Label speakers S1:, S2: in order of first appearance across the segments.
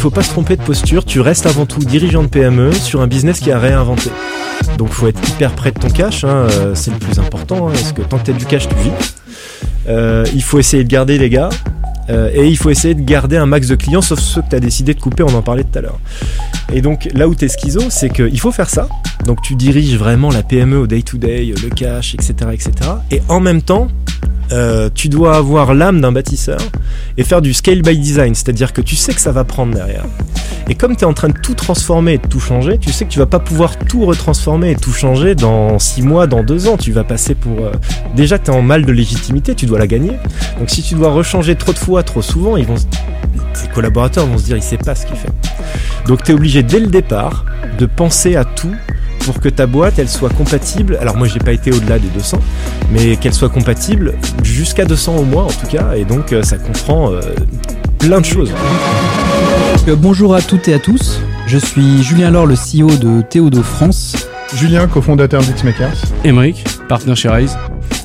S1: faut pas se tromper de posture. Tu restes avant tout dirigeant de PME sur un business qui a réinventé. Donc faut être hyper près de ton cash, hein, euh, c'est le plus important, hein, parce que tant que tu as du cash, tu vis. Euh, il faut essayer de garder les gars, euh, et il faut essayer de garder un max de clients, sauf ceux que tu as décidé de couper, on en parlait tout à l'heure. Et donc là où tu es schizo, c'est qu'il faut faire ça. Donc tu diriges vraiment la PME au day-to-day, le cash, etc. etc. Et en même temps, euh, tu dois avoir l'âme d'un bâtisseur et faire du scale by design, c'est-à-dire que tu sais que ça va prendre derrière. Et comme tu es en train de tout transformer et de tout changer, tu sais que tu vas pas pouvoir tout retransformer et tout changer dans 6 mois, dans 2 ans. Tu vas passer pour... Euh, déjà, tu es en mal de légitimité, tu dois la gagner. Donc si tu dois rechanger trop de fois, trop souvent, ils vont... tes collaborateurs vont se dire, il sait pas ce qu'il fait. Donc tu es obligé dès le départ de penser à tout pour que ta boîte elle soit compatible. Alors moi j'ai pas été au-delà des 200, mais qu'elle soit compatible jusqu'à 200 au moins en tout cas, et donc euh, ça comprend euh, plein de choses.
S2: Euh, bonjour à toutes et à tous, je suis Julien Laure, le CEO de Théodo France.
S3: Julien, cofondateur d'Xmakers.
S4: Émeric, partenaire chez Rise.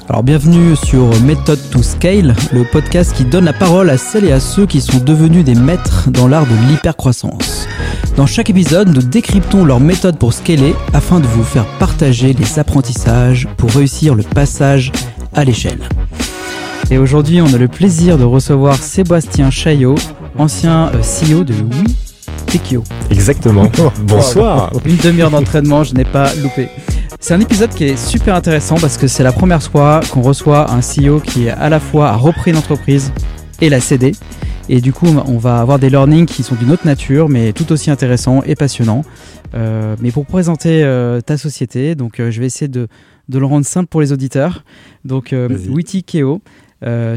S2: Alors bienvenue sur Method to Scale, le podcast qui donne la parole à celles et à ceux qui sont devenus des maîtres dans l'art de l'hypercroissance. Dans chaque épisode, nous décryptons leur méthode pour scaler afin de vous faire partager les apprentissages pour réussir le passage à l'échelle. Et aujourd'hui, on a le plaisir de recevoir Sébastien Chaillot, ancien euh, CEO de Oui Tekio.
S1: Exactement. Bonsoir.
S2: Une demi-heure d'entraînement, je n'ai pas loupé. C'est un épisode qui est super intéressant parce que c'est la première fois qu'on reçoit un CEO qui à la fois a repris une entreprise et l'a cédé. Et du coup, on va avoir des learnings qui sont d'une autre nature, mais tout aussi intéressants et passionnants. Euh, mais pour présenter euh, ta société, donc euh, je vais essayer de, de, le rendre simple pour les auditeurs. Donc, Witty Keo,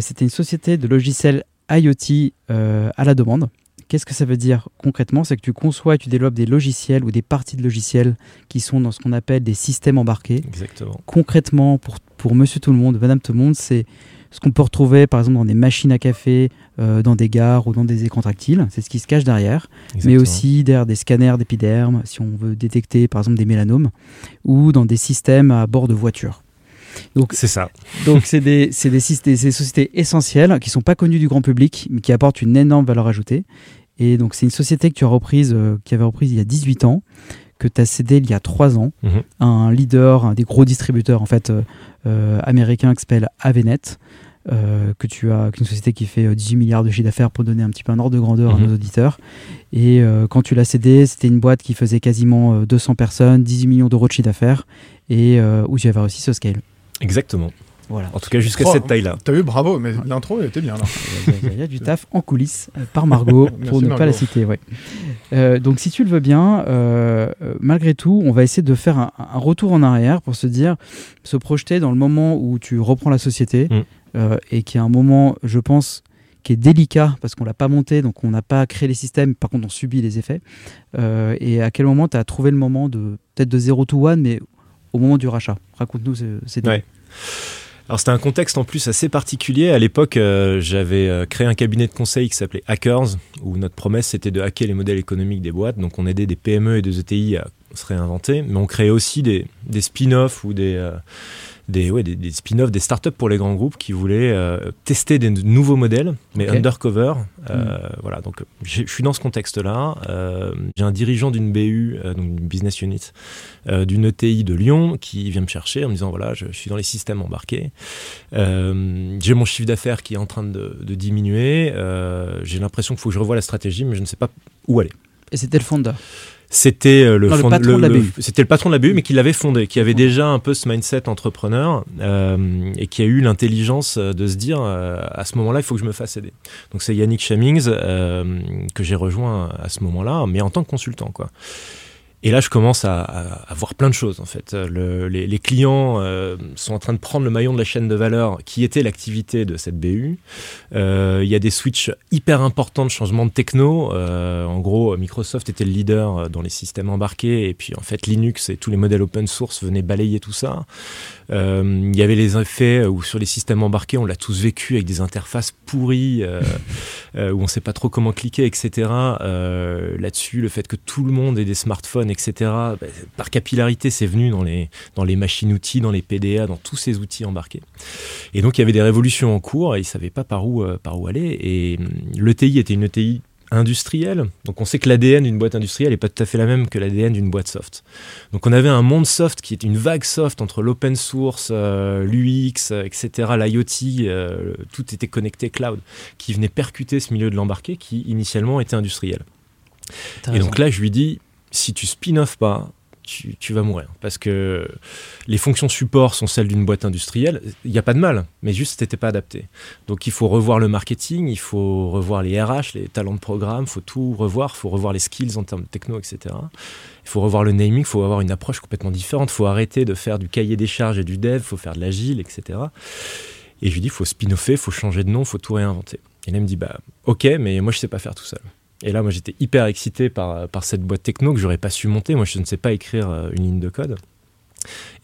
S2: c'était une société de logiciels IoT à la demande. Qu'est-ce que ça veut dire concrètement? C'est que tu conçois et tu développes des logiciels ou des parties de logiciels qui sont dans ce qu'on appelle des systèmes embarqués.
S1: Exactement.
S2: Concrètement, pour, pour monsieur tout le monde, madame tout le monde, c'est ce qu'on peut retrouver par exemple dans des machines à café, euh, dans des gares ou dans des écrans tactiles. C'est ce qui se cache derrière. Mais aussi derrière des scanners d'épiderme, si on veut détecter par exemple des mélanomes, ou dans des systèmes à bord de voitures.
S1: Donc c'est ça.
S2: Donc c'est des, des, des, sociétés essentielles qui sont pas connues du grand public, mais qui apportent une énorme valeur ajoutée. Et donc, c'est une société que tu as reprise, euh, qui avait reprise il y a 18 ans, que tu as cédé il y a 3 ans, mhm. un leader, un des gros distributeurs en fait euh, euh, américain qui s'appelle Avenet. que tu as, une société qui fait 18 milliards de chiffre d'affaires pour donner un petit peu un ordre de grandeur à mhm. nos auditeurs. Et quand tu l'as cédé, c'était une boîte qui faisait quasiment 200 personnes, 18 millions d'euros de chiffre d'affaires et où tu avais réussi ce scale.
S1: Exactement. En tout cas, jusqu'à cette taille-là.
S3: T'as vu, bravo, mais l'intro était bien là.
S2: Il y a du taf en coulisses euh, par Margot, pour ne pas la citer. Ouais. Euh, donc, si tu le veux bien, euh, malgré tout, on va essayer de faire un, retour en arrière pour se dire, se projeter dans le moment où tu reprends la société mm. et qui est un moment, je pense, qui est délicat parce qu'on l'a pas monté, donc on n'a pas créé les systèmes, par contre on subit les effets. et à quel moment tu as trouvé le moment de peut-être de 0 to 1, mais au moment du rachat Raconte-nous c'est
S1: ouais. Alors c'était un contexte en plus assez particulier. À l'époque, euh, j'avais euh, créé un cabinet de conseil qui s'appelait Hackers, où notre promesse c'était de hacker les modèles économiques des boîtes. Donc on aidait des PME et des ETI à se réinventer, mais on créait aussi des, des spin-offs ou des, euh, des, ouais, des, spin-offs, des startups pour les grands groupes qui voulaient euh, tester des nouveaux modèles, mais undercover. Euh, hmm. Voilà, donc je suis dans ce contexte-là. Euh, j'ai un dirigeant d'une BU, donc une business unit, d'une ETI de Lyon qui vient me chercher en me disant voilà, je, suis dans les systèmes embarqués. j'ai mon chiffre d'affaires qui est en train de, de diminuer. j'ai l'impression qu'il faut que je revoie la stratégie, mais je ne sais pas où aller.
S2: Et c'était le fondeur
S1: c'était euh, le, patron de la BU. C'était le patron de la BU, mais qui l'avait fondé, qui avait déjà un peu ce mindset entrepreneur euh, et qui a eu l'intelligence de se dire euh, à ce moment-là, il faut que je me fasse aider. Donc c'est Yannick Chamings que j'ai rejoint à ce moment-là, mais en tant que consultant, quoi. Et là, je commence à, voir plein de choses en fait. les, clients euh, sont en train de prendre le maillon de la chaîne de valeur qui était l'activité de cette BU. Euh, il y a des switches hyper importants de changement de techno. Euh, en gros, Microsoft était le leader dans les systèmes embarqués et puis en fait Linux et tous les modèles open source venaient balayer tout ça. Il y avait les effets où sur les systèmes embarqués, on l'a tous vécu avec des interfaces pourries où on ne sait pas trop comment cliquer, etc. Là-dessus, le fait que tout le monde ait des smartphones etc. Bah, par capillarité, c'est venu dans les, dans les machines-outils, dans les PDA, dans tous ces outils embarqués. Et donc, il y avait des révolutions en cours et ils ne savaient pas par où, euh, par où aller. Et hum, l'ETI était une ETI industrielle. Donc on sait que l'ADN d'une boîte industrielle n'est pas tout à fait la même que l'ADN d'une boîte soft. Donc on avait un monde soft qui est une vague soft entre l'open source, euh, l'UX, etc., l'IoT, euh, tout était connecté cloud, qui venait percuter ce milieu de l'embarqué qui initialement était industriel. Et
S2: raison.
S1: donc là, je lui dis, si tu spin-off pas, tu, vas mourir. Parce que les fonctions support sont celles d'une boîte industrielle. Il n'y a pas de mal, mais juste, c'était pas adapté. Donc il faut revoir le marketing, il faut revoir les RH, les talents de programme, il faut tout revoir, il faut revoir les skills en termes de techno, etc. Il faut revoir le naming, il faut avoir une approche complètement différente. Il faut arrêter de faire du cahier des charges et du dev, il faut faire de l'agile, etc. Et je lui dis, il faut spin-offer, il faut changer de nom, il faut tout réinventer. Et là, il me dit, bah, ok, mais moi, je sais pas faire tout seul. Et là, moi, j'étais hyper excité par, par cette boîte techno que j'aurais pas su monter. Moi, je ne sais pas écrire euh, une ligne de code.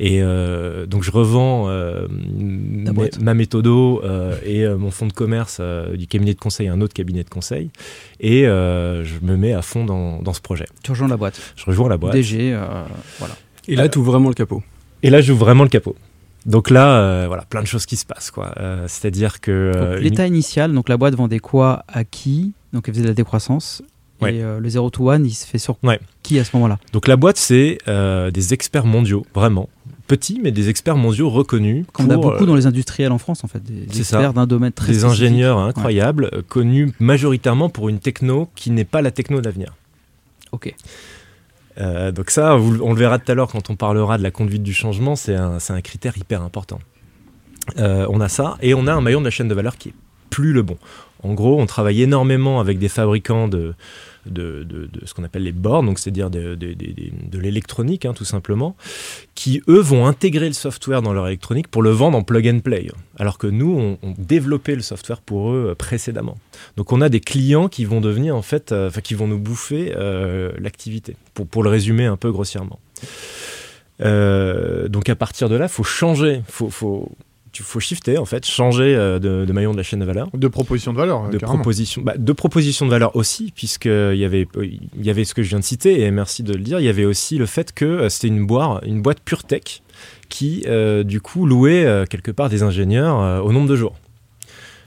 S1: Et euh, donc, je revends euh, ma,
S2: boîte.
S1: ma méthodo euh, et euh, mon fonds de commerce euh, du cabinet de conseil à un autre cabinet de conseil. Et euh, je me mets à fond dans, dans ce projet.
S2: Tu rejoins la boîte.
S1: Je rejoins la boîte.
S2: DG, euh, voilà.
S4: Et là, tu ouvres vraiment le capot.
S1: Et là, j'ouvre vraiment le capot. Donc là, euh, voilà, plein de choses qui se passent. quoi. Euh, C'est-à-dire que. Euh,
S2: L'état initial, donc la boîte vendait quoi à qui? Donc elle faisait de la décroissance.
S1: Ouais.
S2: Et le 0 to 1, il se fait sur
S1: Ouais.
S2: qui à ce moment-là?
S1: Donc la boîte, c'est des experts mondiaux, vraiment. Petits, mais des experts mondiaux reconnus.
S2: Comme on a beaucoup dans les industriels en France, en fait. Des experts d'un domaine très
S1: des
S2: spécifique.
S1: ingénieurs incroyables, connus majoritairement pour une techno qui n'est pas la techno d'avenir.
S2: Ok.
S1: Euh, donc ça, on le verra tout à l'heure quand on parlera de la conduite du changement, c'est un, c'est un critère hyper important. Euh, on a ça, et on a un maillon de la chaîne de valeur qui est plus le bon. En gros, on travaille énormément avec des fabricants de, de, de- ce qu'on appelle les bornes, donc c'est-à-dire de, l'électronique, hein, tout simplement, qui eux vont intégrer le software dans leur électronique pour le vendre en plug and play, alors que nous, on, on développait le software pour eux euh, précédemment. Donc on a des clients qui vont devenir en fait, euh, qui vont nous bouffer euh, l'activité, pour, pour le résumer un peu grossièrement. Donc à partir de là, faut changer, faut, faut, tu- faut shifter en fait, changer euh, de, de maillon de la chaîne de valeur
S3: De proposition de valeur, euh,
S1: de
S3: carrément.
S1: proposition, bah, de proposition de valeur aussi, puisqu'il y avait, il y avait ce que je viens de citer, et merci de le dire, il y avait aussi le fait que euh, c'était une, boire, une boîte pure tech qui, euh, du coup, louait euh, quelque part des ingénieurs euh, au nombre de jours.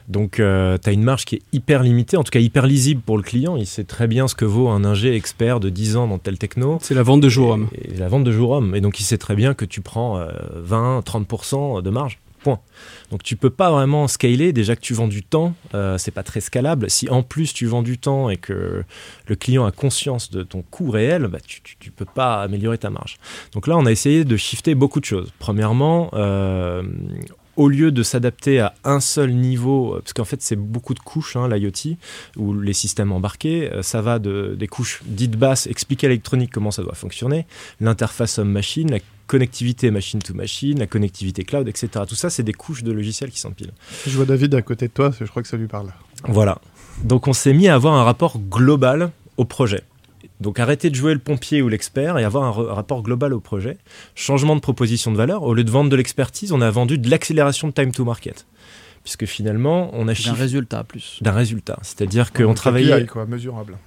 S1: Donc, tu as une marge qui est hyper limitée, en tout cas hyper lisible pour le client. Il sait très bien ce que vaut un ingé expert de 10 ans dans telle techno.
S4: C'est la vente de jour homme.
S1: Et, et la vente de jour homme. Et donc, il sait très bien que tu prends euh, 20, 30% de marge. Donc, tu peux pas vraiment scaler. Déjà que tu vends du temps, euh, c'est pas très scalable. Si en plus tu vends du temps et que le client a conscience de ton coût réel, bah, tu, tu peux pas améliorer ta marge. Donc là, on a essayé de shifter beaucoup de choses. Premièrement, euh, au lieu de s'adapter à un seul niveau, euh, parce qu'en fait c'est beaucoup de couches, hein, l'IoT, ou les systèmes embarqués, euh, ça va de, des couches dites basses, expliquer à l'électronique comment ça doit fonctionner, l'interface homme-machine, la connectivité machine-to-machine, la connectivité cloud, etc. Tout ça, c'est des couches de logiciels qui s'empilent.
S3: Je vois David à côté de toi, je crois que ça lui parle.
S1: Voilà. Donc on s'est mis à avoir un rapport global au projet. Donc arrêter de jouer le pompier ou l'expert et avoir un, rapport global au projet. Changement de proposition de valeur. Au lieu de vendre de l'expertise, on a vendu de l'accélération de time to market. Puisque finalement, on a
S2: D'un résultat plus.
S1: d'un résultat. C'est-à-dire qu'on travaillait
S3: quoi, mesurable.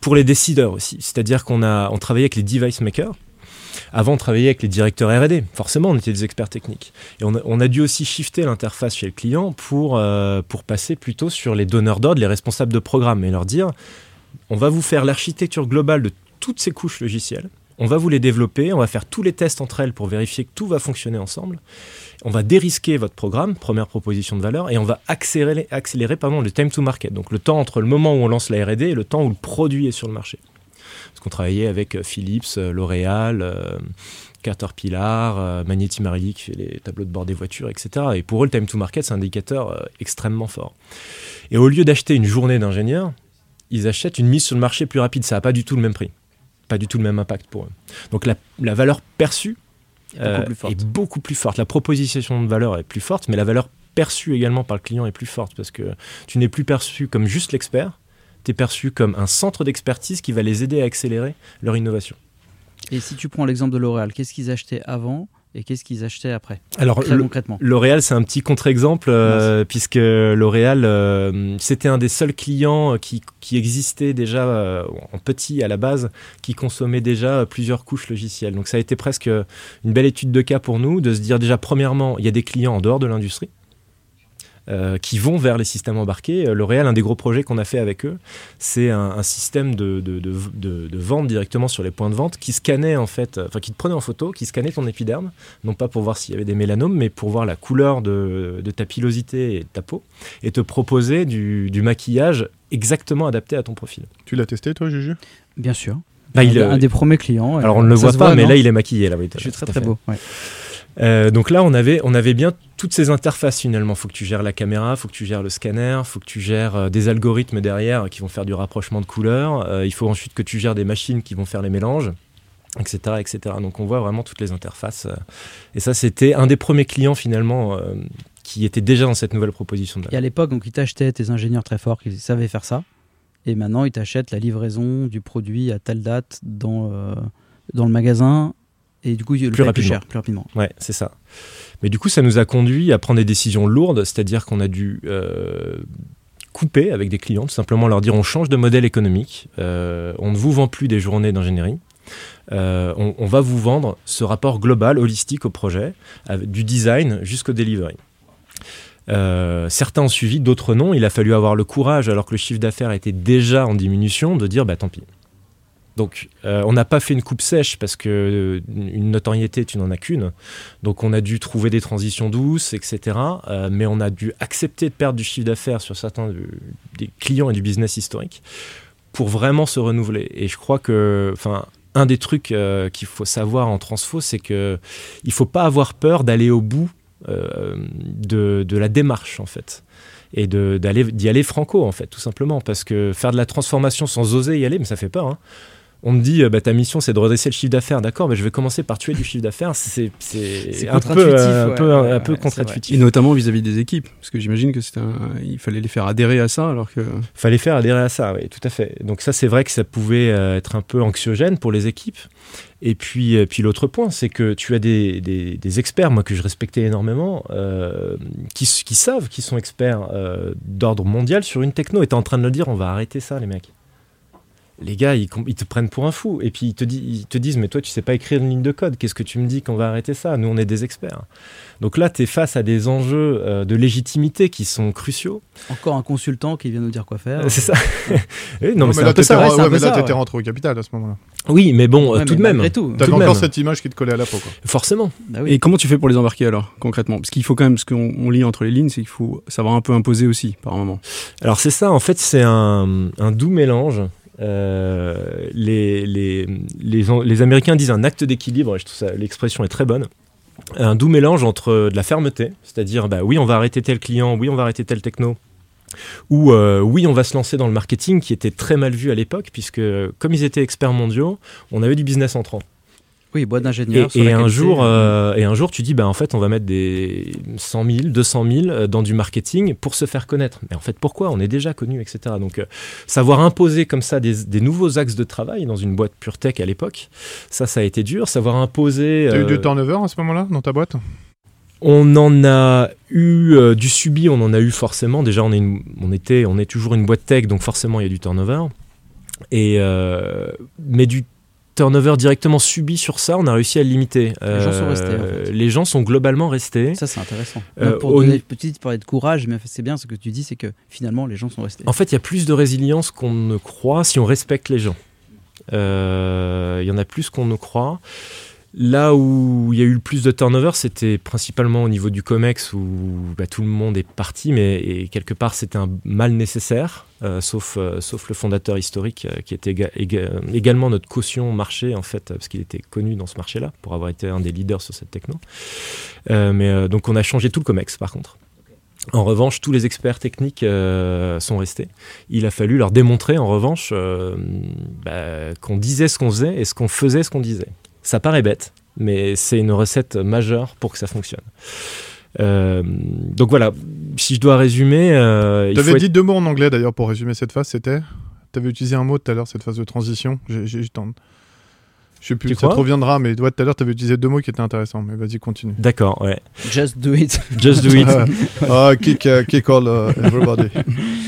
S1: pour les décideurs aussi. C'est-à-dire qu'on a, on travaillait avec les device makers. Avant, on travaillait avec les directeurs R&D. Forcément, on était des experts techniques. Et on a, on a dû aussi shifter l'interface chez le client pour, euh, pour passer plutôt sur les donneurs d'ordre, les responsables de programme, et leur dire, on va vous faire l'architecture globale de toutes ces couches logicielles. On va vous les développer, on va faire tous les tests entre elles pour vérifier que tout va fonctionner ensemble. On va dérisquer votre programme, première proposition de valeur, et on va accélérer, accélérer pardon, le time to market, donc le temps entre le moment où on lance la R&D et le temps où le produit est sur le marché. Parce qu'on travaillait avec euh, Philips, euh, L'Oréal, euh, Caterpillar, Magneti Marelli qui fait les tableaux de bord des voitures, etc. Et pour eux, le time to market, c'est un indicateur extrêmement fort. Et au lieu d'acheter une journée d'ingénieur, ils achètent une mise sur le marché plus rapide. Ça n'a pas du tout le même prix, pas du tout le même impact pour eux. Donc la, la valeur perçue euh, est beaucoup plus forte. La proposition de valeur est plus forte, mais la valeur perçue également par le client est plus forte parce que tu n'es plus perçu comme juste l'expert, tu es perçu comme un centre d'expertise qui va les aider à accélérer leur innovation.
S2: Et si tu prends l'exemple de L'Oréal, qu'est-ce qu'ils achetaient avant et qu'est-ce qu'ils achetaient après
S1: Alors,
S2: Très concrètement.
S1: L'Oréal, c'est un petit contre-exemple, euh, puisque L'Oréal, euh, c'était un des seuls clients qui, qui existait déjà euh, en petit à la base, qui consommait déjà plusieurs couches logicielles. Donc ça a été presque une belle étude de cas pour nous, de se dire déjà, premièrement, il y a des clients en dehors de l'industrie. Euh, qui vont vers les systèmes embarqués. Euh, L'Oréal, un des gros projets qu'on a fait avec eux, c'est un, un système de, de, de, de- de vente directement sur les points de vente qui scannait en fait, euh, enfin qui te prenait en photo, qui scannait ton épiderme, non pas pour voir s'il y avait des mélanomes, mais pour voir la couleur de, de ta pilosité et de ta peau, et te proposer du, du maquillage exactement adapté à ton profil.
S3: Tu l'as testé, toi, Juju?
S2: Bien sûr.
S1: Bah,
S2: un,
S1: il,
S2: des- un des premiers clients.
S1: alors on ne le voit pas, mais là il est maquillé. Là, oui,
S2: Je suis très très
S1: fait.
S2: beau. ouais.
S1: Euh, donc là, on avait, on avait bien toutes ces interfaces finalement. faut que tu gères la caméra, faut que tu gères le scanner, faut que tu gères euh, des algorithmes derrière qui vont faire du rapprochement de couleurs. Euh, il faut ensuite que tu gères des machines qui vont faire les mélanges, etc. etc. Donc on voit vraiment toutes les interfaces. et ça, c'était un des premiers clients finalement qui était déjà dans cette nouvelle proposition. De
S2: Et à l'époque, donc ils t'achetaient tes ingénieurs très forts qui savaient faire ça. Et maintenant, ils t'achètent la livraison du produit à telle date dans, dans le magasin. Et du coup, le
S1: Plus
S2: paye plus
S1: rapidement.
S2: cher, plus rapidement.
S1: Ouais, c'est ça. Mais du coup, ça nous a conduit à prendre des décisions lourdes, c'est-à-dire qu'on a dû euh, couper avec des clients, tout simplement leur dire on change de modèle économique, euh, on ne vous vend plus des journées d'ingénierie. Euh, on, on va vous vendre ce rapport global, holistique au projet, du design jusqu'au delivery. Euh, certains ont suivi, d'autres non. Il a fallu avoir le courage, alors que le chiffre d'affaires était déjà en diminution, de dire bah tant pis. Donc, euh, on n'a pas fait une coupe sèche parce que euh, une notoriété, tu n'en as qu'une. Donc, on a dû trouver des transitions douces, etc. Euh, mais on a dû accepter de perdre du chiffre d'affaires sur certains des clients et du business historique pour vraiment se renouveler. Et je crois que, enfin, un des trucs qu'il faut savoir en transfo, c'est que il faut pas avoir peur d'aller au bout de, la démarche, en fait et d'y aller franco en fait tout simplement parce que faire de la transformation sans oser y aller mais ça fait peur hein. On me dit euh, bah, ta mission c'est de redresser le chiffre d'affaires d'accord mais je vais commencer par tuer du chiffre d'affaires c'est un peu
S2: contre-intuitif,
S1: euh, un
S2: ouais.
S1: peu un,
S2: Ouais,
S1: un peu
S2: ouais, c'est
S1: contre-intuitif
S4: Et notamment vis-à-vis des équipes, parce que j'imagine que c'était un- il fallait les faire adhérer à ça, alors que
S1: fallait faire adhérer à ça, oui, tout à fait. Donc ça, c'est vrai que ça pouvait euh, être un peu anxiogène pour les équipes. Et puis, puis l'autre point, c'est que tu as des, des- des experts, moi que je respectais énormément, euh, qui, savent, qui sont experts euh, d'ordre mondial sur une techno. Et t'es en train de le dire, on va arrêter ça, les mecs. Les gars, ils, te prennent pour un fou. Et puis ils te, di- ils te disent, mais toi, tu sais pas écrire une ligne de code. Qu'est-ce que tu me dis qu'on va arrêter ça? Nous, on est des experts. Donc là, tu es face à des enjeux euh, de légitimité qui sont cruciaux.
S2: Encore un consultant qui vient nous dire quoi faire.
S1: Euh, C'est ça. Oui, non, mais c'est
S3: là,
S2: ouais,
S3: ouais, t'étais
S2: ouais.
S3: rentré au capital à ce moment-là.
S1: Oui, mais bon,
S2: Ouais,
S1: tout
S2: mais
S1: de même.
S2: tout.
S1: De
S3: encore
S1: même.
S3: cette image qui te collait à la peau, quoi.
S1: Forcément.
S2: Bah oui.
S4: Et comment tu fais pour les embarquer alors, concrètement? Parce qu'il faut quand même, ce qu'on on lit entre les lignes, c'est qu'il faut savoir un peu imposer aussi, par moment.
S1: Alors c'est ça, en fait, c'est un, un doux mélange. Euh, les, Américains disent un acte d'équilibre, et je trouve l'expression est très bonne. Un doux mélange entre de la fermeté, c'est-à-dire bah, oui, on va arrêter tel client, oui, on va arrêter tel techno, ou euh, oui, on va se lancer dans le marketing qui était très mal vu à l'époque, puisque comme ils étaient experts mondiaux, on avait du business entrant.
S2: Oui, boîte
S1: Et,
S2: d'ingénieur.
S1: et un jour, euh, et un jour, tu dis, bah, en fait, on va mettre des 100 000, 200 000 euh, dans du marketing pour se faire connaître. Mais en fait, pourquoi? On est déjà connu, etc. Donc, euh, savoir imposer comme ça des, des nouveaux axes de travail dans une boîte pure tech à l'époque, ça, ça a été dur. Savoir imposer.
S3: T'as eu
S1: euh,
S3: du turnover à ce moment-là dans ta boîte?
S1: On en a eu euh, du subi, on en a eu forcément. Déjà, on est, une- on était, on est toujours une boîte tech, donc forcément, il y a du turnover. Et, euh, mais du turnover directement subi sur ça, on a réussi à le limiter.
S2: Les gens sont
S1: Euh,
S2: restés, en fait.
S1: Les gens sont globalement restés.
S2: Ça, c'est intéressant.
S1: Euh,
S2: pour donner petite parler de courage, mais c'est bien ce que tu dis, c'est que finalement, les gens sont restés.
S1: En fait, il y a plus de résilience qu'on ne croit si on respecte les gens. Euh, Il y en a plus qu'on ne croit. Là où il y a eu le plus de turnover, c'était principalement au niveau du COMEX où bah, tout le monde est parti, mais quelque part c'était un mal nécessaire, euh, sauf, euh, sauf le fondateur historique euh, qui était éga- éga- également notre caution marché en fait, parce qu'il était connu dans ce marché-là pour avoir été un des leaders sur cette techno. Mais donc on a changé tout le COMEX par contre. En revanche, tous les experts techniques sont restés. Il a fallu leur démontrer, en revanche, bah, qu'on disait ce qu'on faisait et ce qu'on faisait ce qu'on disait. Ça paraît bête, mais c'est une recette majeure pour que ça fonctionne. Euh, donc voilà, si je dois résumer, euh,
S3: T'avais
S1: faut
S3: dit deux mots en anglais d'ailleurs pour résumer cette phase, c'était T'avais utilisé un mot tout à l'heure, cette phase de transition. J'ai, je sais plus,
S1: Tu
S3: ça te reviendra, mais ouais, tout à l'heure t'avais utilisé deux mots qui étaient intéressants, mais vas-y, continue.
S1: D'accord, ouais.
S2: Just do it.
S1: Just do it.
S3: Ah, kick, uh, kick all uh, everybody.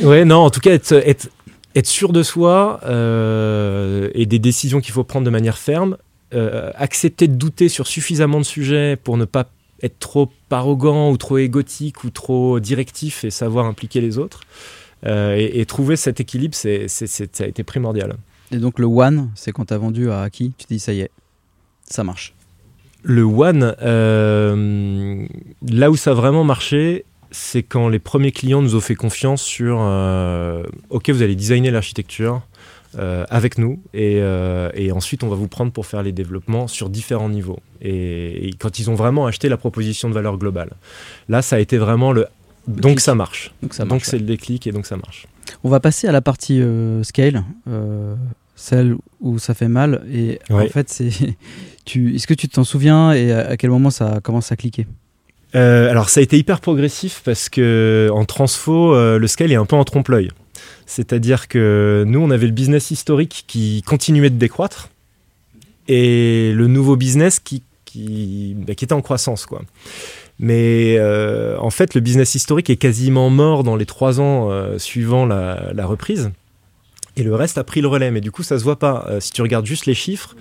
S1: Ouais, non, en tout cas, être, être, être sûr de soi euh, et des décisions qu'il faut prendre de manière ferme, euh, accepter de douter sur suffisamment de sujets pour ne pas être trop arrogant ou trop égotique ou trop directif et savoir impliquer les autres. Euh, et, et trouver cet équilibre, c'est, c'est- c'est- ça a été primordial.
S2: Et donc le one, c'est quand t'as vendu à qui Tu dis ça y est, ça marche.
S1: Le one, euh, là où ça a vraiment marché, c'est quand les premiers clients nous ont fait confiance sur euh, OK, vous allez designer l'architecture euh, avec nous et, euh, et ensuite on va vous prendre pour faire les développements sur différents niveaux. Et, et quand ils ont vraiment acheté la proposition de valeur globale, là ça a été vraiment le. Donc ça marche.
S2: Donc ça
S1: donc
S2: marche.
S1: c'est
S2: ouais.
S1: le déclic et donc ça marche.
S2: On va passer à la partie euh, scale, celle où ça fait mal. Et en fait, c'est. Tu, est-ce que tu t'en souviens et à, quel moment ça commence à cliquer?
S1: Alors ça a été hyper progressif parce que en transfo, le scale est un peu en trompe-l'œil. C'est-à-dire que nous, on avait le business historique qui continuait de décroître et le nouveau business qui, bah, était en croissance. Quoi. Mais euh, en fait, le business historique est quasiment mort dans les trois ans euh, suivant la, reprise. Et le reste a pris le relais. Mais du coup, ça se voit pas. Euh, si tu regardes juste les chiffres,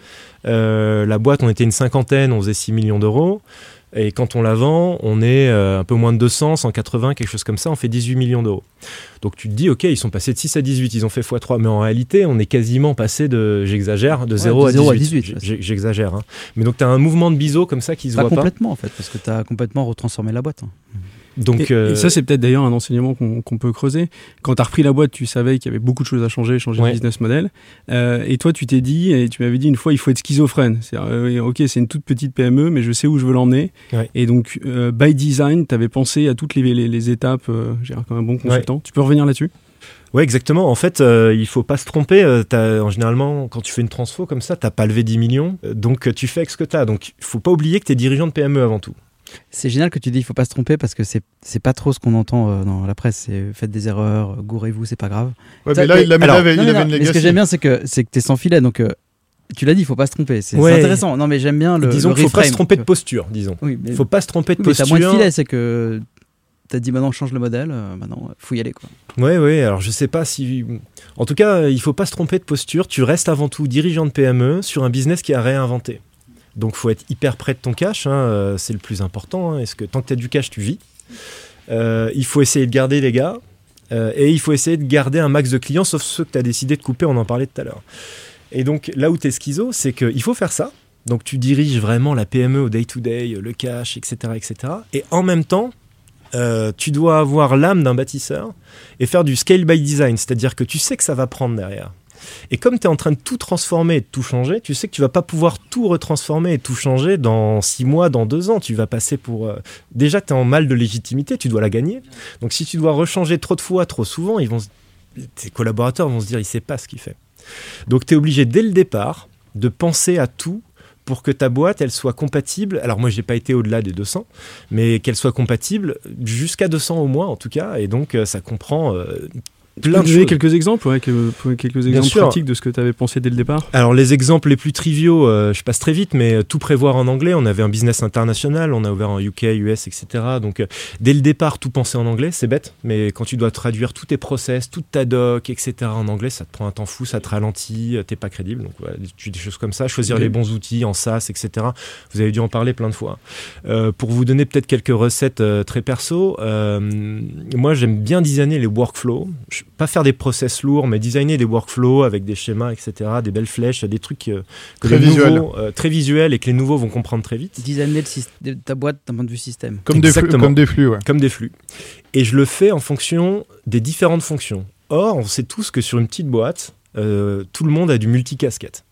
S1: la boîte, on était une cinquantaine, on faisait 6 millions d'euros. Et quand on la vend, on est euh, un peu moins de 200, 180, quelque chose comme ça, on fait 18 millions d'euros. Donc tu te dis, ok, ils sont passés de 6 à 18, ils ont fait x3, mais en réalité, on est quasiment passé de, j'exagère, de 0
S2: de
S1: à
S2: 0 à
S1: 18.
S2: 18,
S1: J'ai- J'exagère. hein. Mais donc tu as un mouvement de biseau comme ça qui se
S2: Pas
S1: voit pas.
S2: complètement en fait, parce que tu as complètement retransformé la boîte. hein.
S1: Donc
S4: et,
S1: euh,
S4: et ça, c'est peut-être d'ailleurs un enseignement qu'on peut creuser. Quand tu as repris la boîte, tu savais qu'il y avait beaucoup de choses à changer, changer
S1: Ouais.
S4: de business model. Euh, et toi, tu t'es dit, et tu m'avais dit une fois, il faut être schizophrène. C'est ok, c'est une toute petite PME, mais je sais où je veux l'emmener.
S1: Ouais.
S4: Et donc, euh, by design, tu avais pensé à toutes les, les, les étapes. Euh, J'ai l'air comme un bon consultant. Tu peux revenir là-dessus?
S1: Ouais, exactement. En fait, euh, il faut pas se tromper. Euh, t'as- en généralement, quand tu fais une transfo comme ça, t'as pas levé 10 millions, euh, donc euh, tu fais avec ce que tu as. Donc, il faut pas oublier que tu es dirigeant de PME avant tout.
S2: C'est génial que tu dis il faut pas se tromper parce que c'est c'est pas trop ce qu'on entend euh, dans la presse. C'est faites des erreurs, gourrez-vous, c'est pas grave.
S3: Ouais,
S2: Ça,
S3: mais là, il, avait- il
S1: alors,
S3: avait,
S2: Non,
S3: il
S2: non,
S3: avait
S2: non,
S3: une
S2: mais ce que j'aime bien, c'est que c'est que t'es sans filet. Donc euh, tu l'as dit, il faut pas se tromper. C'est
S1: Ouais.
S2: intéressant. Non, mais j'aime bien le.
S1: disons qu'il faut pas se tromper de posture, disons.
S2: Oui, mais,
S1: faut pas se tromper de
S2: oui, mais t'as
S1: posture.
S2: moins de filet, c'est que t'as dit maintenant change le modèle, euh, maintenant faut y aller quoi.
S1: Ouais, ouais. Alors, je sais pas si. En tout cas, il faut pas se tromper de posture. Tu restes avant tout dirigeant de PME sur un business qui a réinventé. Donc, faut être hyper près de ton cash. hein, euh, C'est le plus important. hein. Est-ce que tant que tu as du cash, tu vis Euh, Il faut essayer de garder les gars. euh, et il faut essayer de garder un max de clients, sauf ceux que tu as décidé de couper. On en parlait tout à l'heure. Et donc, là où tu es schizo, c'est qu'il faut faire ça. Donc, tu diriges vraiment la PME au day-to-day, le cash, etc., etc. Et en même temps, tu dois avoir l'âme d'un bâtisseur et faire du scale by design, c'est-à-dire que tu sais que ça va prendre derrière. Et comme tu es en train de tout transformer et de tout changer, tu sais que tu vas pas pouvoir tout retransformer et tout changer dans six mois, dans deux ans. Tu vas passer pour... euh, Déjà, tu es en mal de légitimité, tu dois la gagner. Donc si tu dois rechanger trop de fois, trop souvent, vont tes collaborateurs vont se dire, il sait pas ce qu'il fait. Donc tu es obligé dès le départ de penser à tout pour que ta boîte, elle soit compatible. Alors moi, j'ai pas été au-delà des 200, mais qu'elle soit compatible jusqu'à 200 au moins, en tout cas. Et donc, euh, ça comprend euh,
S4: Tu
S1: plein
S4: peux
S1: de
S4: donner
S1: choses.
S4: quelques exemples, ouais, que- quelques exemples pratiques de ce que tu avais pensé dès le départ
S1: Alors les exemples les plus triviaux, euh, je passe très vite, mais euh, tout prévoir en anglais. On avait un business international, on a ouvert en UK, US, etc. Donc euh, dès le départ, tout penser en anglais, c'est bête, mais quand tu dois traduire tous tes process, toute ta doc, etc. en anglais, ça te prend un temps fou, ça te ralentit, euh, t'es pas crédible. Donc voilà, des, des choses comme ça. Choisir les bons outils en SaaS, etc. Vous avez dû en parler plein de fois. Euh, pour vous donner peut-être quelques recettes euh, très perso, euh, moi j'aime bien designer les workflows. Je- pas faire des process lourds, mais designer des workflows avec des schémas, etc., des belles flèches, des trucs euh, que
S3: Très
S1: les
S3: visuel.
S1: nouveaux, euh, très visuels et que les nouveaux vont comprendre très vite,
S2: Designer le syst- de- ta boîte d'un point de vue système.
S3: Comme des, flux, comme des flux, ouais.
S1: comme des flux. Et je le fais en fonction des différentes fonctions. Or, on sait tous que sur une petite boîte, euh, tout le monde a du multicasquette.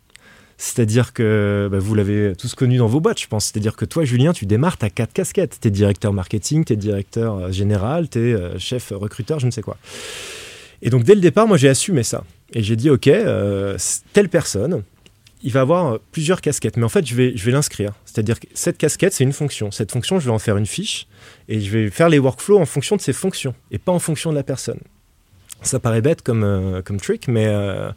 S1: C'est-à-dire que bah, vous l'avez tous connu dans vos boîtes, je pense. C'est-à-dire que toi, Julien, tu démarres, tu as quatre casquettes. Tu es directeur marketing, tu es directeur général, tu es chef recruteur, je ne sais quoi. Et donc, dès le départ, moi, j'ai assumé ça. Et j'ai dit, OK, euh, telle personne, il va avoir euh, plusieurs casquettes. Mais en fait, je vais, je vais l'inscrire. C'est-à-dire que cette casquette, c'est une fonction. Cette fonction, je vais en faire une fiche et je vais faire les workflows en fonction de ces fonctions et pas en fonction de la personne. Ça paraît bête comme, euh, comme trick, mais euh,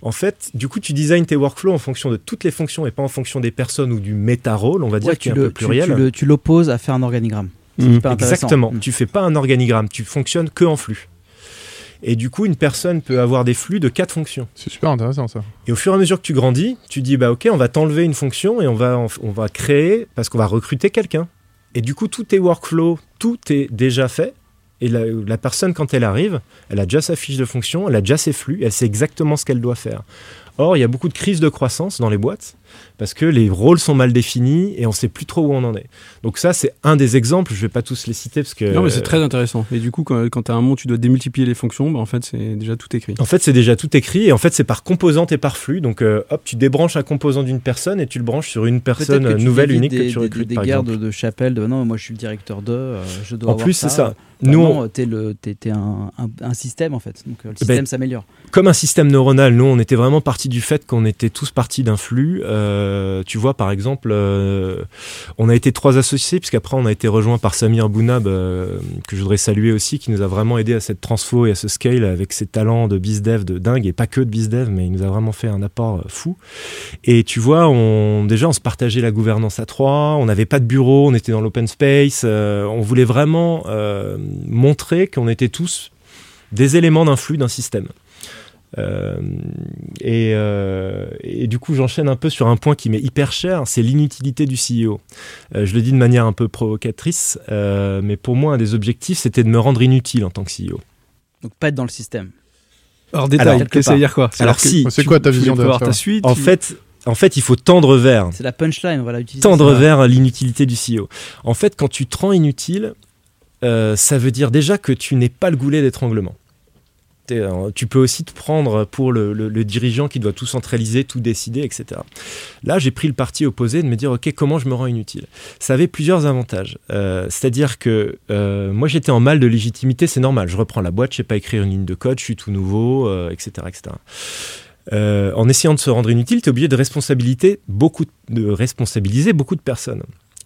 S1: en fait, du coup, tu designs tes workflows en fonction de toutes les fonctions et pas en fonction des personnes ou du méta-rôle, on va dire,
S2: Ouais,
S1: qui est
S2: tu
S1: un
S2: le-
S1: peu pluriel.
S2: tu le- tu l'opposes à faire un organigramme. Intéressant.
S1: Exactement.
S2: Mm.
S1: Tu fais pas un organigramme, tu fonctionnes que en flux. Et du coup, une personne peut avoir des flux de quatre fonctions.
S3: C'est super intéressant ça.
S1: Et au fur et à mesure que tu grandis, tu dis bah ok, on va t'enlever une fonction et on va en- on va créer parce qu'on va recruter quelqu'un. Et du coup, tous tes workflows, tout est déjà fait. Et la, la personne, quand elle arrive, elle a déjà sa fiche de fonction, elle a déjà ses flux, elle sait exactement ce qu'elle doit faire. Or, il y a beaucoup de crises de croissance dans les boîtes parce que les rôles sont mal définis et on sait plus trop où on en est. Donc ça, c'est un des exemples. Je vais pas tous les citer parce que
S4: Non, mais c'est très intéressant. Et du coup, quand, quand tu as un monde, tu dois démultiplier les fonctions, bah, en fait, c'est déjà tout écrit.
S1: En fait, c'est déjà tout écrit et en fait, c'est par composante et par flux. Donc, euh, hop, tu débranches un composant d'une personne et tu le branches sur une personne
S2: que
S1: nouvelle, unique
S2: des,
S1: que tu
S2: des-
S1: recrutes.
S2: des
S1: par
S2: guerres
S1: exemple.
S2: de, chapelle de non, moi je suis le directeur de, euh, je dois
S1: En
S2: avoir
S1: plus, c'est ça. Nous,
S2: Nous,
S1: on-
S2: t'es le, t'es, t'es un, un, un système en fait, donc euh, le
S1: ben,
S2: système s'améliore.
S1: comme un système neuronal, nous, on était vraiment parti du fait qu'on était tous partis d'un flux. Euh, tu vois, par exemple, euh, on a été trois associés, puisqu'après, on a été rejoint par Samir Bounab, euh, que je voudrais saluer aussi, qui nous a vraiment aidé à cette transfo et à ce scale avec ses talents de bizdev de dingue, et pas que de bizdev, mais il nous a vraiment fait un apport euh, fou. Et tu vois, on, déjà, on se partageait la gouvernance à trois, on n'avait pas de bureau, on était dans l'open space, euh, on voulait vraiment euh, montrer qu'on était tous des éléments d'un flux, d'un système. Euh, et, euh, et du coup, j'enchaîne un peu sur un point qui m'est hyper cher, c'est l'inutilité du CEO. Euh, je le dis de manière un peu provocatrice, euh, mais pour moi, un des objectifs, c'était de me rendre inutile en tant que CEO.
S2: Donc pas être dans le système.
S4: Alors, détail, qu'est-ce que ça
S2: part.
S4: veut dire quoi
S1: Alors
S4: que
S1: si,
S3: C'est quoi ta vision de
S4: ta suite
S1: en
S4: tu-
S1: fait, en fait, il faut tendre vers.
S2: C'est la punchline, voilà. utiliser
S1: tendre
S2: ça.
S1: vers l'inutilité du CEO. En fait, quand tu te rends inutile, euh, ça veut dire déjà que tu n'es pas le goulet d'étranglement. Euh, Tu peux aussi te prendre pour le, dirigeant qui doit tout centraliser, tout décider, etc. Là, j'ai pris le parti opposé de me dire, OK, comment je me rends inutile? Ça avait plusieurs avantages. Euh, C'est-à-dire que euh, moi, j'étais en mal de légitimité, c'est normal. Je reprends la boîte, je sais pas écrire une ligne de code, je suis tout nouveau, etc. etc. En essayant de se rendre inutile, tu es obligé de responsabiliser beaucoup de personnes.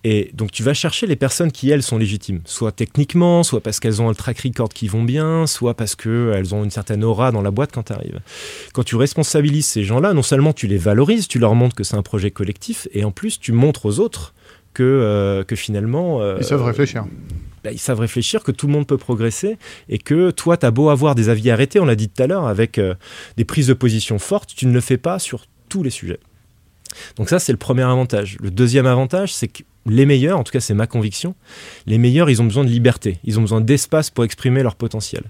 S1: Et donc tu vas chercher les personnes qui, elles, sont légitimes, soit techniquement, soit parce qu'elles ont un track record qui vont bien, soit parce qu'elles ont une certaine aura dans la boîte quand tu arrives. Quand tu responsabilises ces gens-là, non seulement tu les valorises, tu leur montres que c'est un projet collectif, et en plus tu montres aux autres que, euh, que finalement... euh,
S3: Ils savent réfléchir.
S1: bah, ils savent réfléchir, que tout le monde peut progresser et que toi, tu as beau avoir des avis arrêtés, on l'a dit tout à l'heure, avec euh, des prises de position fortes, tu ne le fais pas sur tous les sujets. Donc ça, c'est le premier avantage. Le deuxième avantage, c'est que les meilleurs, en tout cas c'est ma conviction, les meilleurs, ils ont besoin de liberté, ils ont besoin d'espace pour exprimer leur potentiel.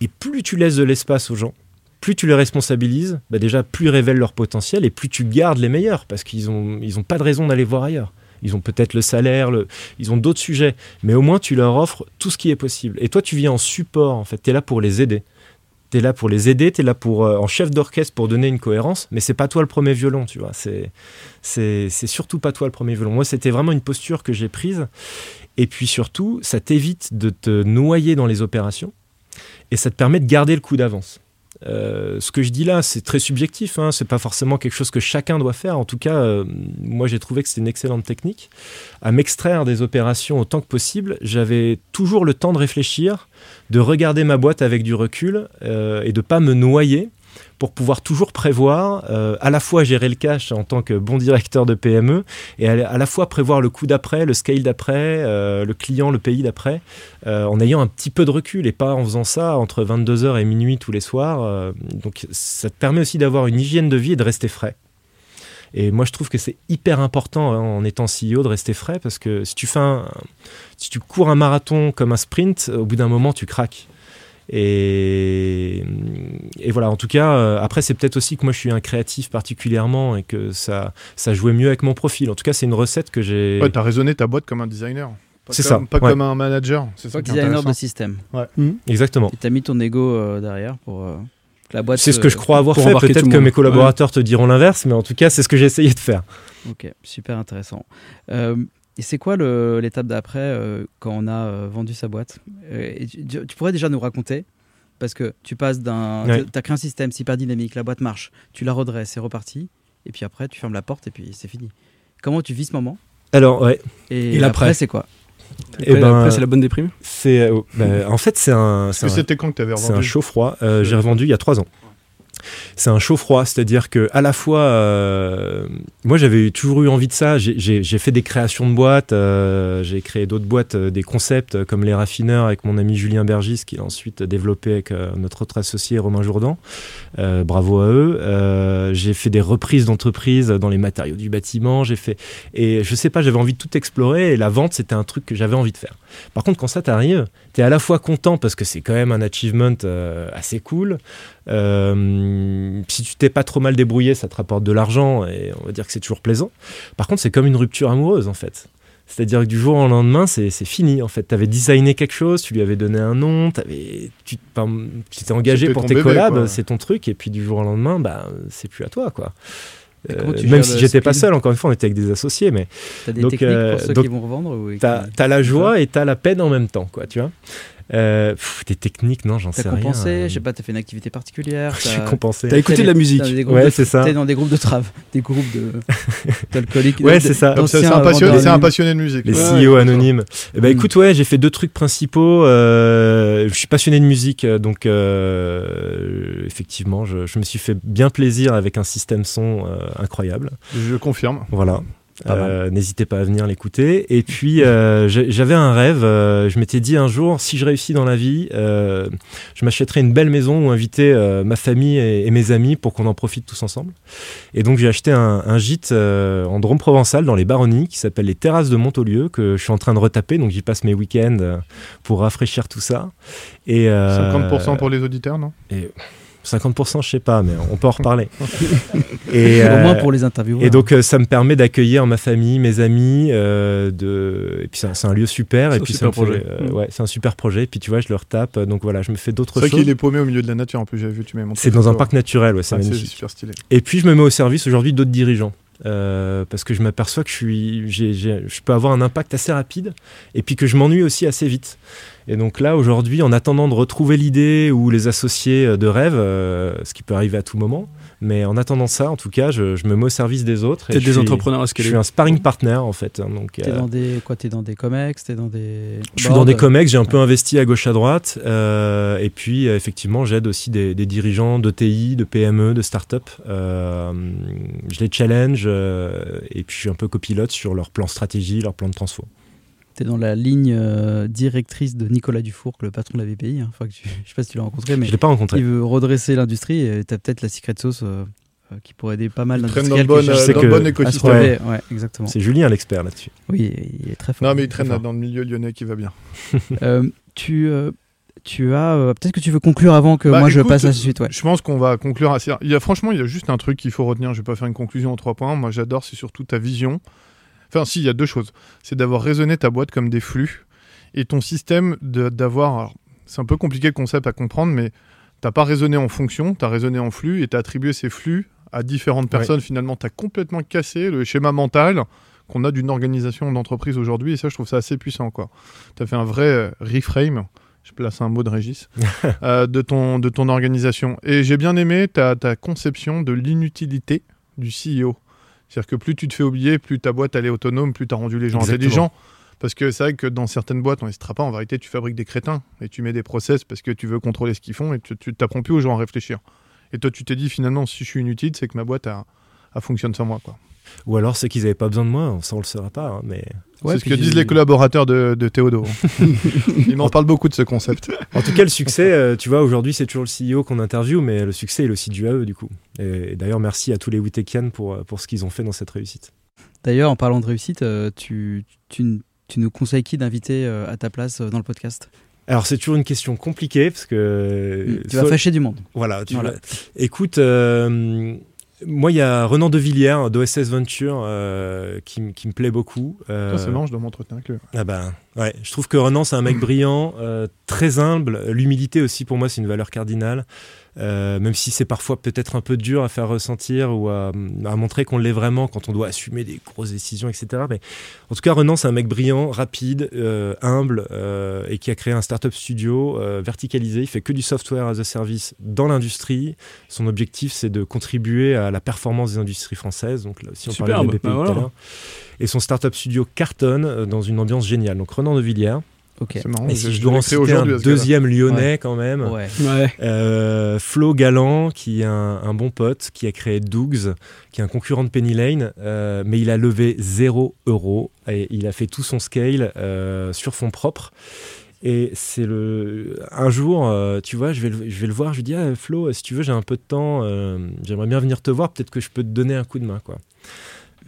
S1: Et plus tu laisses de l'espace aux gens, plus tu les responsabilises, bah déjà plus ils révèlent leur potentiel et plus tu gardes les meilleurs parce qu'ils n'ont ils pas de raison d'aller voir ailleurs. Ils ont peut-être le salaire, le- ils ont d'autres sujets, mais au moins tu leur offres tout ce qui est possible. Et toi, tu viens en support, en fait, tu es là pour les aider. Tu es là pour les aider, tu es là pour, euh, en chef d'orchestre pour donner une cohérence, mais c'est pas toi le premier violon, tu vois. C'est, c'est, c'est surtout pas toi le premier violon. Moi, c'était vraiment une posture que j'ai prise. Et puis surtout, ça t'évite de te noyer dans les opérations et ça te permet de garder le coup d'avance. Euh, ce que je dis là, c'est très subjectif, hein, c'est pas forcément quelque chose que chacun doit faire. En tout cas, euh, moi j'ai trouvé que c'était une excellente technique. À m'extraire des opérations autant que possible, j'avais toujours le temps de réfléchir, de regarder ma boîte avec du recul euh, et de pas me noyer pour pouvoir toujours prévoir, euh, à la fois gérer le cash en tant que bon directeur de PME et à, la fois prévoir le coup d'après, le scale d'après, euh, le client, le pays d'après, euh, en ayant un petit peu de recul et pas en faisant ça entre 22h et minuit tous les soirs. donc ça te permet aussi d'avoir une hygiène de vie et de rester frais. Et moi, je trouve que c'est hyper important hein, en étant CEO de rester frais parce que si tu fais si tu cours un marathon comme un sprint, au bout d'un moment, tu craques. Et, et voilà, en tout cas, euh, après, c'est peut-être aussi que moi, je suis un créatif particulièrement et que ça, ça jouait mieux avec mon profil. En tout cas, c'est une recette que j'ai.
S3: Ouais, t'as raisonné ta boîte comme un designer. Pas
S1: C'est
S3: comme-
S1: ça,
S3: Pas
S1: ouais.
S3: comme un manager. C'est ça qui
S2: Designer de système.
S1: Exactement.
S2: Et t'as mis ton ego euh, derrière pour euh, que la boîte.
S1: C'est ce que je crois avoir fait. Peut-être que mes collaborateurs te diront l'inverse, mais en tout cas, c'est ce que j'ai essayé de faire.
S2: Ok, super intéressant. Et c'est quoi le- l'étape d'après euh, quand on a euh, vendu sa boîte? Euh, et tu, tu- tu pourrais déjà nous raconter parce que tu passes d'un,
S1: Ouais.
S2: t'as créé un système super dynamique, la boîte marche, tu la redresses, c'est reparti, et puis après tu fermes la porte et puis c'est fini. Comment tu vis ce moment?
S1: Alors, ouais.
S2: Et,
S4: Et l'après?
S2: après c'est quoi?
S1: Eh
S4: Après,
S1: ben,
S4: après, c'est la bonne déprime?
S1: C'est, euh, bah, en fait, c'est un,
S3: que
S1: un,
S3: c'était quand que t'avais
S1: c'est un
S3: revendu?
S1: chaud froid. Euh, j'ai revendu il y a trois ans. C'est un chaud froid, c'est-à-dire que à la fois, euh, moi j'avais toujours eu envie de ça. J'ai- fait des créations de boîtes, euh, j'ai créé d'autres boîtes, euh, des concepts comme les raffineurs avec mon ami Julien Bergis qui a ensuite développé avec notre autre associé Romain Jourdan. Bravo à eux. J'ai fait des reprises d'entreprises dans les matériaux du bâtiment. J'ai fait et je sais pas, j'avais envie de tout explorer et la vente c'était un truc que j'avais envie de faire. Par contre, quand ça t'arrive, t'es à la fois content parce que c'est quand même un achievement assez cool. Euh, si tu t'es pas trop mal débrouillé, ça te rapporte de l'argent et on va dire que c'est toujours plaisant. Par contre, c'est comme une rupture amoureuse en fait. C'est-à-dire que du jour au lendemain, c'est fini. En fait, tu avais designé quelque chose, tu lui avais donné un nom, t'avais- tu t'es engagé pour tes
S3: bébé,
S1: collabs, c'est ton truc, et puis du jour au lendemain, bah, c'est plus à toi. quoi. Euh, même si j'étais pas seul, encore une fois, on était avec des associés, mais
S2: T'as des
S1: Donc,
S2: techniques
S1: euh,
S2: pour ceux
S1: donc,
S2: qui vont revendre ou
S1: t'as as la joie et t'as la peine en même temps, quoi, tu vois. Euh, pff, des techniques, non, j'en
S2: T'as
S1: sais rien.
S2: compensé,
S1: euh,
S2: je sais pas, t'as fait une activité particulière.
S1: Je suis
S2: t'as-
S1: compensé.
S4: T'as écouté de la musique.
S2: T'as
S1: Ouais, c'est ça.
S2: T'es dans des groupes de trave, des groupes de d'alcooliques.
S1: Ouais,
S2: de-
S1: c'est ça.
S3: C'est un, passionné- un de musique.
S1: Les
S3: Ouais.
S1: CEO anonymes. Eh ben,
S2: Mm.
S1: écoute, ouais, j'ai fait deux trucs principaux. Euh, je suis passionné de musique, euh, donc euh, effectivement, je, je me suis fait bien plaisir avec un système son euh, incroyable.
S3: Je confirme.
S1: Voilà. Euh, N'hésitez pas à venir l'écouter. Et puis, euh, j'avais un rêve. euh, je m'étais dit un jour, si je réussis dans la vie, euh, je m'achèterai une belle maison où inviter euh, ma famille et, et mes amis pour qu'on en profite tous ensemble. Et donc, j'ai acheté un, un gîte euh, en Drôme provençal dans les Baronnies qui s'appelle les Terrasses de Montaulieu que je suis en train de retaper. Donc, j'y passe mes week-ends pour rafraîchir tout ça. Et, euh,
S3: 50% pour les auditeurs, non?
S1: et 50%, je sais pas, mais on peut en reparler. et,
S2: Au
S1: euh,
S2: moins pour les interviews.
S1: et donc euh, ça me permet d'accueillir ma famille, mes amis, euh, de... et puis c'est un, c'est un lieu super.
S4: C'est
S1: Et
S4: un
S1: puis
S4: super
S1: ça me fait-
S4: projet.
S1: euh,
S4: Mm.
S1: ouais, c'est un super projet. Et puis tu vois, je le retape. Donc voilà, je me fais
S3: C'est
S1: d'autres
S3: vrai
S1: choses.
S3: qu'il est paumé au milieu de la nature en plus, j'avais vu, tu m'as montré.
S1: C'est dans un parc naturel, ouais, c'est
S3: Ouais, C'est
S1: magnifique.
S3: super stylé.
S1: Et puis je me mets au service aujourd'hui d'autres dirigeants. Euh, parce que je m'aperçois que suis, je peux avoir un impact assez rapide et puis que je m'ennuie aussi assez vite. Et donc là, aujourd'hui, en attendant de retrouver l'idée ou les associés de rêve, euh, ce qui peut arriver à tout moment, mais en attendant ça, en tout cas, je, je me mets au service des autres. je
S4: des
S1: suis-
S4: entrepreneurs à
S1: Je
S4: scaler.
S1: suis un sparring partner en fait. hein, donc,
S2: T'es
S1: euh,
S2: dans des quoi T'es dans des comex T'es dans des.
S1: je suis dans des comex, j'ai un peu investi à gauche à droite. euh, et puis, euh, effectivement, j'aide aussi des, des dirigeants de TI, de PME, de start-up. Euh, je les challenge euh, et puis je suis un peu copilote sur leur plan stratégie, leur plan de transfo.
S2: T'es dans la ligne euh, directrice de Nicolas Dufour, le patron de la BPI. hein. Enfin, que tu- Je sais pas si tu l'as rencontré, mais
S1: Je l'ai pas rencontré.
S2: il veut redresser l'industrie et t'as peut-être la secret sauce euh, euh, qui pourrait aider pas mal d'industriels
S3: bon,
S1: je sais
S3: euh, dans
S1: que-
S3: le bon écosystème.
S2: Ouais, exactement.
S1: C'est Julien l'expert là-dessus.
S2: Oui, il est très fort.
S3: Non, mais il traîne dans le milieu lyonnais qui va bien.
S2: Euh, tu, euh, tu as. euh, Peut-être que tu veux conclure avant que
S3: Bah,
S2: moi je passe à la suite. Ouais.
S3: Je pense qu'on va conclure assez. Il y a, franchement, il y a juste un truc qu'il faut retenir. Je vais pas faire une conclusion en trois points. Moi, j'adore, c'est surtout ta vision. Enfin, si, il y a deux choses. C'est d'avoir raisonné ta boîte comme des flux et ton système d'avoir. C'est un peu compliqué le concept à comprendre, mais t'as pas raisonné en fonction, tu as raisonné en flux et tu as attribué ces flux à différentes personnes. Finalement, tu as complètement cassé le schéma mental qu'on a d'une organisation d'entreprise aujourd'hui et ça, je trouve ça assez puissant. Tu as fait un vrai euh, reframe. Je place un mot de Régis. euh, de, ton, de ton organisation. Et j'ai bien aimé ta, ta conception de l'inutilité du CEO. C'est-à-dire que plus tu te fais oublier, plus ta boîte elle est autonome, plus tu as rendu les gens
S1: Exactement.
S3: intelligents. Parce que c'est vrai que dans certaines boîtes, on n'hésitera pas, en vérité, tu fabriques des crétins et tu mets des process parce que tu veux contrôler ce qu'ils font et tu tu t'apprends plus aux gens à réfléchir. Et toi, tu t'es dit finalement, si je suis inutile, c'est que ma boîte a, a fonctionne sans moi. Quoi.
S1: Ou alors c'est qu'ils avaient pas besoin de moi, ça on le saura pas. hein, mais
S2: Ouais,
S3: c'est ce que disent les collaborateurs de, de Théodo. Ils m'en parlent beaucoup de ce concept.
S1: en tout cas, le succès, euh, tu vois, aujourd'hui c'est toujours le CEO qu'on interviewe, mais le succès est aussi dû à eux du coup. Et, et d'ailleurs, merci à tous les Witekian pour, euh, pour ce qu'ils ont fait dans cette réussite.
S2: D'ailleurs, en parlant de réussite, euh, tu, tu, tu nous conseilles qui d'inviter euh, à ta place euh, dans le podcast?
S1: Alors c'est toujours une question compliquée parce que
S2: Tu vas fâcher du monde.
S1: Voilà, tu
S2: Voilà.
S1: vas- Écoute, euh, moi, il y a Renan de Villiers d'OSS Venture euh, qui, me plaît beaucoup. Euh,
S3: Putain, C'est marrant, je dois m'entretenir avec lui.
S1: ah ben, ouais, je trouve que Renan, c'est un mec brillant, euh, très humble. L'humilité aussi, pour moi, c'est une valeur cardinale. Euh, même si c'est parfois peut-être un peu dur à faire ressentir ou à, à montrer qu'on l'est vraiment quand on doit assumer des grosses décisions, etc. Mais en tout cas, Renan, c'est un mec brillant, rapide, euh, humble euh, et qui a créé un startup studio verticalisé. Il fait que du software as a service dans l'industrie. Son objectif, c'est de contribuer à la performance des industries françaises. Donc là aussi, on parlait
S4: Superbe,
S1: de BPI
S4: bah
S1: tout à
S4: voilà.
S1: l'heure. Et son startup studio cartonne dans une ambiance géniale. Donc Renan de Villiers.
S2: Ok.
S3: C'est marrant.
S1: Et
S3: je-
S1: si je dois en citer un deuxième lyonnais quand même,
S2: Ouais.
S4: Ouais.
S1: Euh, Flo Galland, qui est un, un bon pote, qui a créé Dougs, qui est un concurrent de Penny Lane, euh, mais il a levé 0 euros et il a fait tout son scale euh, sur fonds propres. Et c'est le. Un jour, euh, tu vois, je vais, le, je vais le voir, je lui dis ah, Flo, si tu veux, j'ai un peu de temps, euh, j'aimerais bien venir te voir, peut-être que je peux te donner un coup de main, quoi.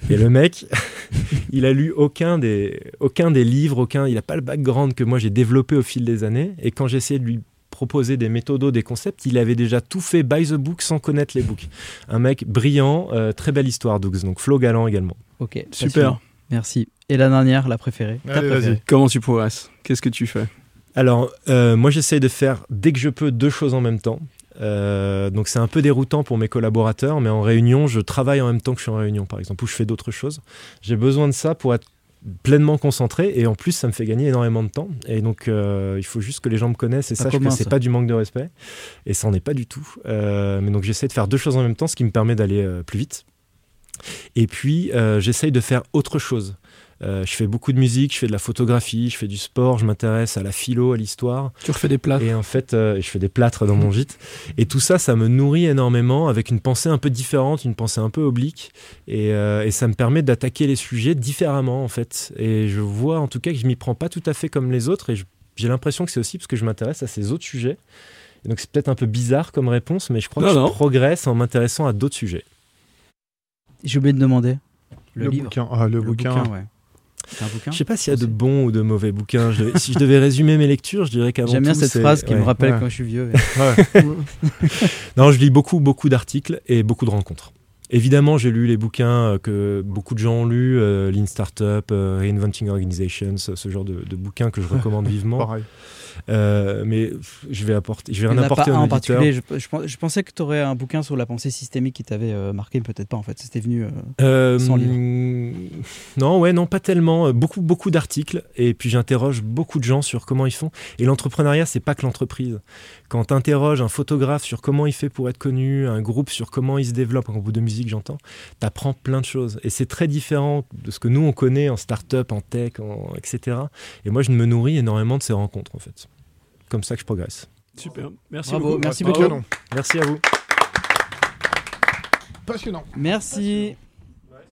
S1: Et le mec, il a lu aucun des, aucun des livres, aucun, il n'a pas le background que moi j'ai développé au fil des années. Et quand j'ai essayé de lui proposer des méthodos, des concepts, il avait déjà tout fait by the book sans connaître les books. Un mec brillant, euh, très belle histoire, Dougs. Donc Flo Galant également.
S2: Ok.
S4: Super.
S2: Merci. Et la dernière, la préférée.
S3: Allez,
S2: préférée.
S3: vas-y.
S4: Comment tu progresses? Qu'est-ce que tu fais?
S1: Alors, euh, moi j'essaye de faire dès que je peux deux choses en même temps. Euh, donc c'est un peu déroutant pour mes collaborateurs, mais en réunion, je travaille en même temps que je suis en réunion, par exemple, ou je fais d'autres choses. J'ai besoin de ça pour être pleinement concentré et en plus ça me fait gagner énormément de temps. Et donc euh, il faut juste que les gens me connaissent et
S2: Pas
S1: sachent
S2: commun,
S1: que c'est pas du manque de respect. Et ça en est pas du tout. Euh, mais donc j'essaie de faire deux choses en même temps ce qui me permet d'aller plus vite. Et puis j'essaye de faire autre chose Euh, je fais beaucoup de musique, je fais de la photographie, je fais du sport, je m'intéresse à la philo, à l'histoire.
S4: Tu refais des plats
S1: Et en fait, euh, je fais des plâtres dans mon gîte. Et tout ça, ça me nourrit énormément avec une pensée un peu différente, une pensée un peu oblique. Et, euh, et ça me permet d'attaquer les sujets différemment, en fait. Et je vois en tout cas que je m'y prends pas tout à fait comme les autres. Et j'ai l'impression que c'est aussi parce que je m'intéresse à ces autres sujets. Et donc c'est peut-être un peu bizarre comme réponse, mais je crois
S4: Non,
S1: que
S4: non.
S1: je progresse en m'intéressant à d'autres sujets.
S2: J'ai oublié de demander. Le,
S3: Le
S2: livre.
S3: bouquin. Ah, le, bouquin.
S2: ouais. C'est un bouquin
S1: Je sais pas s'il y a de bons ou de mauvais bouquins. Je devais- si je devais résumer mes lectures, je dirais qu'avant
S2: J'aime bien cette phrase qui me rappelle
S3: ouais.
S2: quand je suis vieux.
S3: Ouais.
S1: Non, je lis beaucoup, beaucoup d'articles et beaucoup de rencontres. Évidemment, j'ai lu les bouquins euh, que beaucoup de gens ont lus, euh, Lean Startup, euh, Reinventing Organizations, ce ce genre de, de bouquins que je recommande vivement.
S3: Pareil.
S1: Euh, mais je vais apporter, je vais
S2: en a pas
S1: apporter
S2: un en particulier. Je, je pens- je pensais que tu aurais un bouquin sur la pensée systémique qui t'avait euh, marqué, peut-être pas en fait. C'était venu. euh,
S1: Euh,
S2: Sans livre.
S1: Non, ouais, non, pas tellement. Beaucoup, beaucoup d'articles. Et puis j'interroge beaucoup de gens sur comment ils font. Et l'entrepreneuriat, c'est pas que l'entreprise. Quand tu interroges un photographe sur comment il fait pour être connu, un groupe sur comment il se développe, en groupe de musique, j'entends, tu apprends plein de choses. Et c'est très différent de ce que nous, on connaît en start-up, en tech, en- etc. Et moi, je me nourris énormément de ces rencontres, en fait. Comme ça que je progresse.
S4: Super. Merci
S2: Bravo,
S4: beaucoup.
S2: merci beaucoup.
S1: Merci à vous.
S3: Passionnant.
S2: Merci.